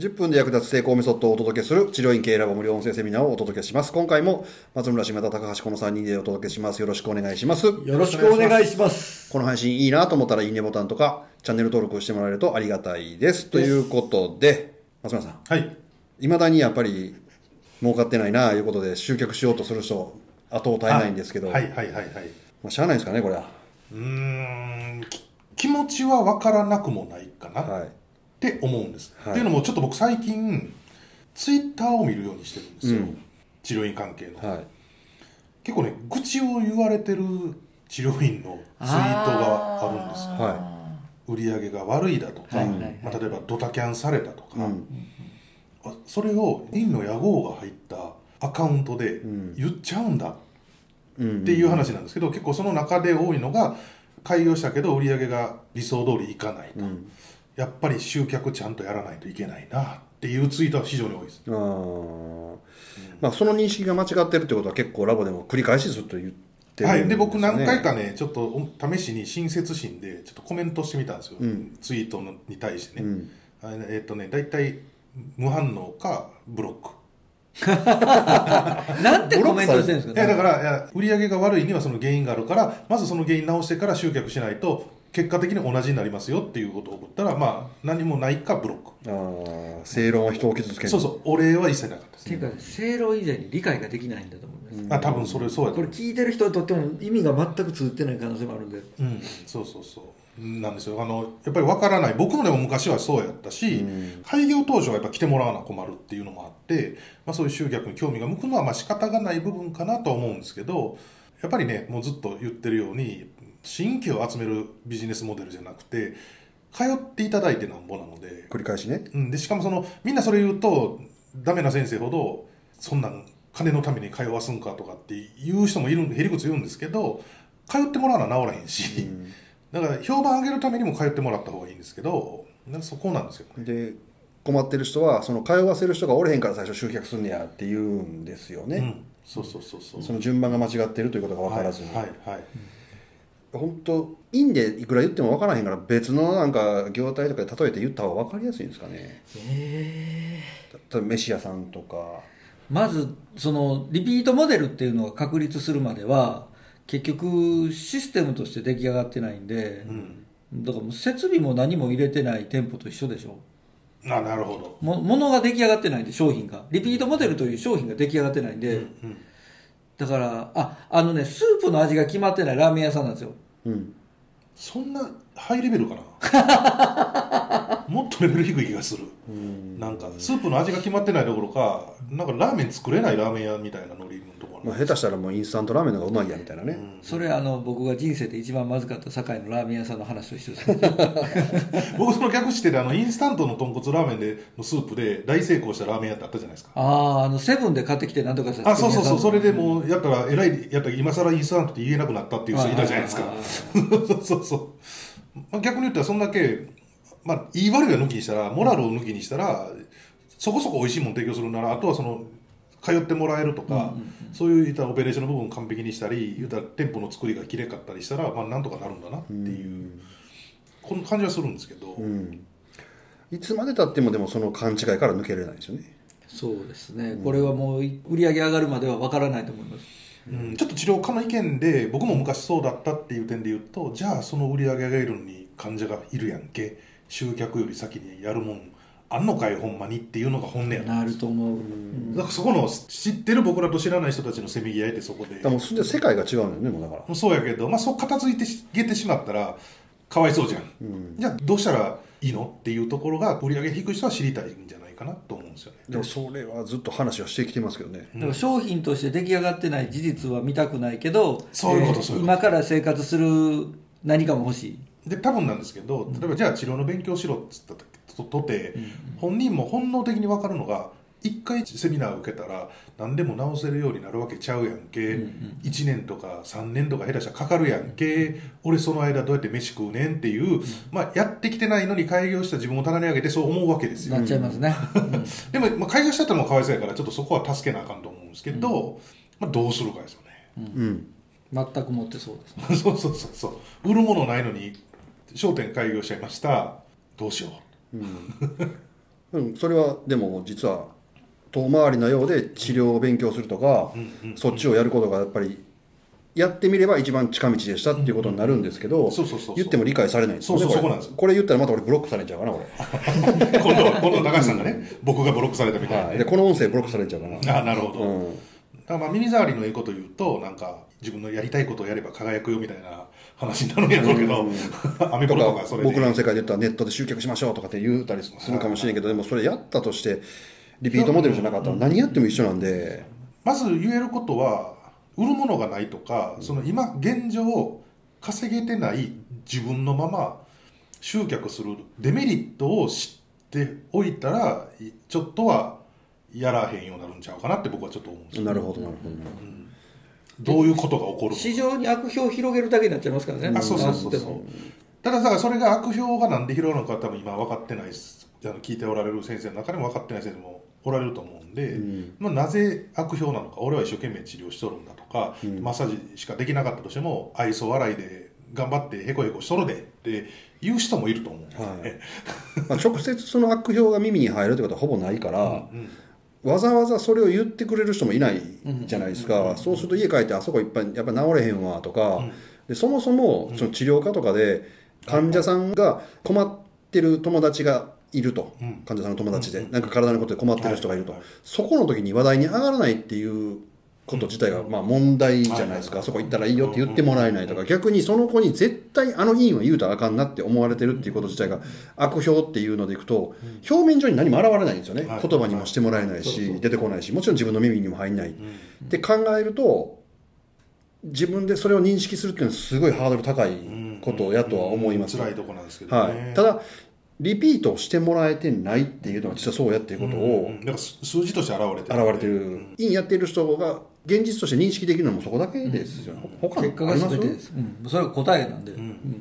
10分で役立つ成功メソッドをお届けする治療院経営ラボ無料音声セミナーをお届けします。今回も松村、島田、高橋、この3人でお届けします。よろしくお願いします。よろしくお願いします。この配信いいなと思ったらいいねボタンとか、チャンネル登録してもらえるとありがたいです。ということで、松村さん、はい。いまだにやっぱり儲かってないなということで集客しようとする人、後を絶えないんですけど、はいはいはいはい。まあ、しゃあないですかね、これは。うーん、き気持ちは分からなくもないかなはい。って思うんです。はいっていうのもちょっと僕最近、ツイッターを見るようにしてるんですよ。うん治療院関係の。はい。結構ね、愚痴を言われてる治療院のツイートがあるんですよ。は売り上げが悪いだとか、はいはいはいまあ、例えばドタキャンされたとか、うんあそれを院の屋号が入ったアカウントでん言っちゃうんだい。うんっていう話なんですけど、結構その中で多いのが開業したけど売り上げが理想通りいかないと、うんやっぱり集客ちゃんとやらないといけないなっていうツイートは非常に多いです。あー。まあ、その認識が間違ってるってことは結構ラボでも繰り返しずっと言ってるんはい、で僕何回かかねちょっとお試しに親切心でちょっとコメントしてみたんですよ、うん。ツイートのに対してね、うん。あえっ、とね大体無反応かブロック。なんてコメントしてるんですか？いやだからいや売り上げが悪いにはその原因があるからまずその原因直してから集客しないと結果的に同じになりますよっていうことを送ったらまあ何もないかブロック。あー正論は人を傷つける。そうそうお礼は一切なかったです。っていうか、正論以前に理解ができないんだと思います。あ多分それそうやこれ聞いてる人にとっても意味が全く通ってない可能性もあるんで。うんそうそうそう。なんですよ。あのやっぱり分からない。僕もでも昔はそうやったし、うん。開業当初はやっぱ来てもらわな困るっていうのもあって、まあ、そういう集客に興味が向くのはまあ仕方がない部分かなとは思うんですけどやっぱりねもうずっと言ってるように新規を集めるビジネスモデルじゃなくて通っていただいてなんぼなので。繰り返しね。うん、でしかもそのみんなそれ言うとダメな先生ほどそんなん金のために通わすんかとかって言う人もいるへりくつ言うんですけど通ってもらうのは治らへんし、だから評判上げるためにも通ってもらった方がいいんですけどそこなんですよね。で困ってる人はその通わせる人がおれへんから最初集客すんねやって言うんですよね、うん、そうそうそうそう。その順番が間違ってるということが分からずに、はいはい、はい本当いいんでいくら言っても分からへんから別のなんか業態とかで例えて言った方が分かりやすいんですかね。え例えば飯屋さんとか。まず、その、リピートモデルっていうのが確立するまでは、結局、システムとして出来上がってないんで、うん、だから設備も何も入れてない店舗と一緒でしょ。あなるほど、も物が出来上がってないんで、商品が。リピートモデルという商品が出来上がってないんで、うん、だから、あ、あのね、スープの味が決まってないラーメン屋さんなんですよ。うんそんなハイレベルかな。もっとレベル低い気がする。なんかスープの味が決まってないどころかなんかラーメン作れないラーメン屋みたいなノリのところ。まあ、下手したらもうインスタントラーメンの方がうまいやみたいなね、それあの、僕が人生で一番まずかった堺のラーメン屋さんの話と一緒です。僕その逆してであのインスタントの豚骨ラーメンでのスープで大成功したラーメン屋ってあったじゃないですか。ああ、あの、セブンで買ってきてなんとかしたあそうそうそうそれでう。もうやったらえらいやったら今更インスタントって言えなくなったっていう人いたじゃないですか。そうそうそう、まあ、逆に言ったらそんだけまあ言い悪いは抜きにしたらモラルを抜きにしたらそこそこ美味しいもの提供するならあとはその通ってもらえるとか、そういう言ったらオペレーションの部分を完璧にしたり言ったら店舗の作りがきれかったりしたら、まあ、なんとかなるんだなっていう、この感じはするんですけど、うんいつまでたってもでもその勘違いから抜けれないですよねそうですね。これはもう売り上げ上がるまではわからないと思います。うん、ちょっと治療家の意見で僕も昔そうだったっていう点で言うとじゃあその売り上げがいるのに患者がいるやんけ。集客より先にやるもん。あんのかいほんまにっていうのが本音やななると思う。だからそこの知ってる僕らと知らない人たちのせめぎ合いってそこで。だからもうそれで世界が違うんだよねもうだから。そうやけど、まあ、そう片付いてしげてしまったらかわいそうじゃん、じゃあどうしたらいいのっていうところが売り上げ低い人は知りたいんじゃない？かなと思うんですよね。でもそれはずっと話はしてきてますけどね。だから商品として出来上がってない事実は見たくないけど、そういうことそういうこと。今から生活する何かも欲しい。で多分なんですけど例えばじゃあ治療の勉強しろっつったととて、本人も本能的に分かるのが一回セミナーを受けたら何でも治せるようになるわけちゃうやんけ、1年とか3年とか下手したらかかるやんけ。俺その間どうやって飯食うねんっていう、まあ、やってきてないのに開業した自分を棚に上げてそう思うわけですよ。なっちゃいますね。でも、まあ、開業しちゃったのもかわいそうやからちょっとそこは助けなあかんと思うんですけど、まあ、どうするかですよね。うん。全く持ってそうです。そうそうそうそう。売るものないのに商店開業しちゃいました。どうしよう。うん、それはでも実は遠回りなようで治療を勉強するとか、そっちをやることがやっぱりやってみれば一番近道でしたっていうことになるんですけど、そうそうそうそう。言っても理解されないんですよねそうそうこれそこなんです。よこれ言ったらまた俺ブロックされちゃうかなこれ、今度は今度は高橋さんがね僕がブロックされたみたいな。はい、ねでこの音声ブロックされちゃうかな、あなるほど、うん、だからまあ耳障りのええこと言うとなんか自分のやりたいことをやれば輝くよみたいな話になるんやろうけど、アメとブロとかかそれで。僕らの世界で言ったらネットで集客しましょうとかって言うたりするかもしれんけどでもそれやったとしてリピートモデルじゃなかったら何やっても一緒なんで、まず言えることは売るものがないとか、その今現状稼げてない自分のまま集客するデメリットを知っておいたらいちょっとはやらへんようになるんちゃうかなって僕はちょっと思うんですよ。なるほどなるほど、ど。ういうことが起こる市場に悪評を広げるだけになっちゃいますからね。あそうそうそうそう。たださそれが悪評がなんで広がるのか多分今分かってないです。あの聞いておられる先生の中でも分かってない先生もおられると思うんで、まあ、なぜ悪評なのか俺は一生懸命治療しとるんだとか、マッサージしかできなかったとしても愛想笑いで頑張ってへこへこしとるでって言う人もいると思うんですよね、まあ、直接その悪評が耳に入るってことはほぼないから、うんわざわざそれを言ってくれる人もいないじゃないですか、そうすると家帰ってあそこいっぱいやっぱ治れへんわとか、でそもそもその治療科とかで患者さんが困ってる友達がいると、うん。患者さんの友達で、なんか体のことで困ってる人がいると、そこの時に話題に上がらないっていうこと自体がまあ問題じゃないですか、そこ行ったらいいよって言ってもらえないとか、逆にその子に絶対あの医院は言うたらあかんなって思われてるっていうこと自体が悪評っていうのでいくと、表面上に何も現れないんですよね、はい。言葉にもしてもらえないし、出てこないしもちろん自分の耳にも入んない、って考えると自分でそれを認識するっていうのはすごいハードル高いことやとは思います、辛いとこなんですけどね、はい、ただリピートしてもらえてないっていうのは実はそうやっていうことをうんだから数数字として現れて現れてる、いいやっている人が現実として認識できるのもそこだけですよ、他結果があります。全てです、うん、それが答えなんで、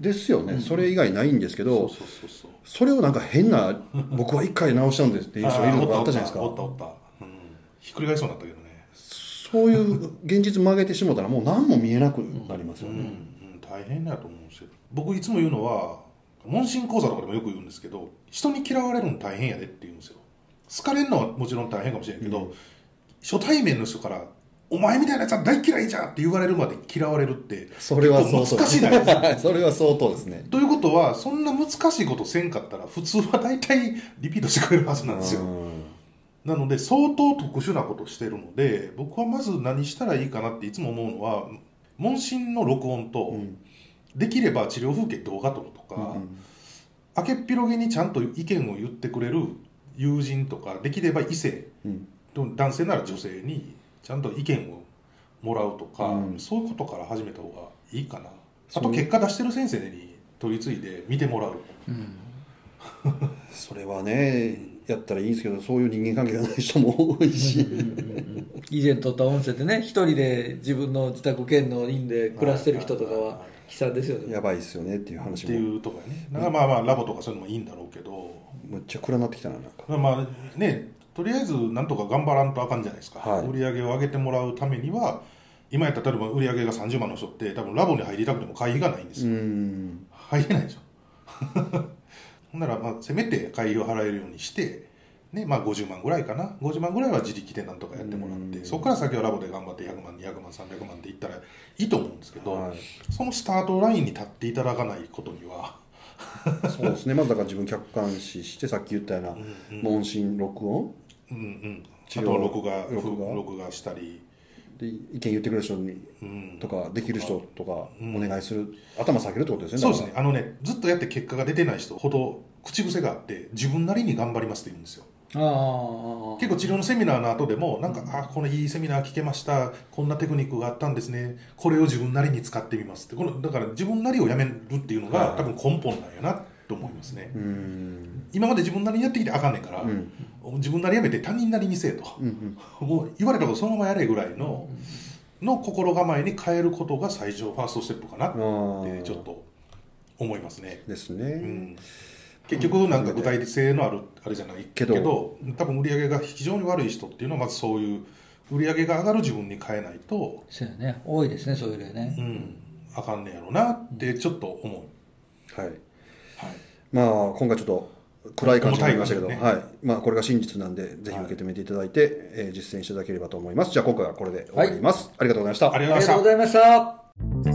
ですよね、それ以外ないんですけど、そうそうそうそうそれをなんか変な僕は一回直したんですっていう人いるとかあったじゃないですか。おったおったおった、うん、ひっくり返しそうになったけどね。そういう現実曲げてしもたらもう何も見えなくなりますようん、ね、うん、大変だと思うんですよ。僕いつも言うのは問診講座とかでもよく言うんですけど人に嫌われるの大変やでって言うんですよ。好かれるのはもちろん大変かもしれんけど、初対面の人から「お前みたいなやつは大嫌いじゃん!」って言われるまで嫌われるってそれは難しいないですか。それは相当ですね。ということはそんな難しいことせんかったら普通は大体リピートしてくれるはずなんですよ。うん。なので相当特殊なことしてるので僕はまず何したらいいかなっていつも思うのは問診の録音と、できれば治療風景動画撮るとか、明けっぴろげにちゃんと意見を言ってくれる友人とかできれば異性、うん。男性なら女性にちゃんと意見をもらうとか、うん。そういうことから始めた方がいいかな。あと結果出してる先生に取り次いで見てもらう。それはねやったらいいんですけどそういう人間関係がない人も多いし以前撮った音声でね一人で自分の自宅兼の院で暮らしてる人とかは悲惨ですよね。やばいっすよねっていう話ってもいうとこやね。だからまあまあラボとかそういうのもいいんだろうけど。むっちゃ暗なってきたななんか。まあねとりあえずなんとか頑張らんとあかんじゃないですか、はい。売り上げを上げてもらうためには今やったら例えば売り上げが30万の人って多分ラボに入りたくても会費がないんですうよ、ん。入れないでしょ。ほんならまあせめて会費を払えるようにしてねまあ50万ぐらいかな。50万ぐらいは自力でなんとかやってもらってそこから先はラボで頑張って100万200万300万っていったらいいと思うんですけど、はい。そのスタートラインに立っていただかないことにはそうですね。まずだから自分客観視してさっき言ったような問診録音？うんうん。あとは録画録画？録画したり。で意見言ってくれる人にうん。とかできる人とかお願いする、頭下げるってことですねそうですね。あのねずっとやって結果が出てない人ほど口癖があって自分なりに頑張りますって言うんですよ結構治療のセミナーの後でもなんか、あこのいいセミナー聞けました。こんなテクニックがあったんですね。これを自分なりに使ってみますって。このだから自分なりをやめるっていうのが、はい。多分根本なんやなと思いますね、今まで自分なりにやってきてあかんねんから、ん。自分なりやめて他人なりにせえと、うんうん。もう言われたことそのままやれぐらいの、の心構えに変えることが最初ファーストステップかなってちょっと思いますね。ですね、うん結局なんか具体性のあるあれじゃない？けけどど多分売り上げが非常に悪い人っていうのはまずそういう売り上げが上がる自分に変えないと、そうやね。多いですねそういう例ね、うん、あかんねやろなってちょっと思う、はい。はい、まあ今回ちょっと暗い感じになりましたけど、重たい感はい。まあ、これが真実なんでぜひ受け止めていただいて、えー実践していただければと思います。じゃあ今回はこれで終わります、ありがとうございありがとうございました。ありがとうございました。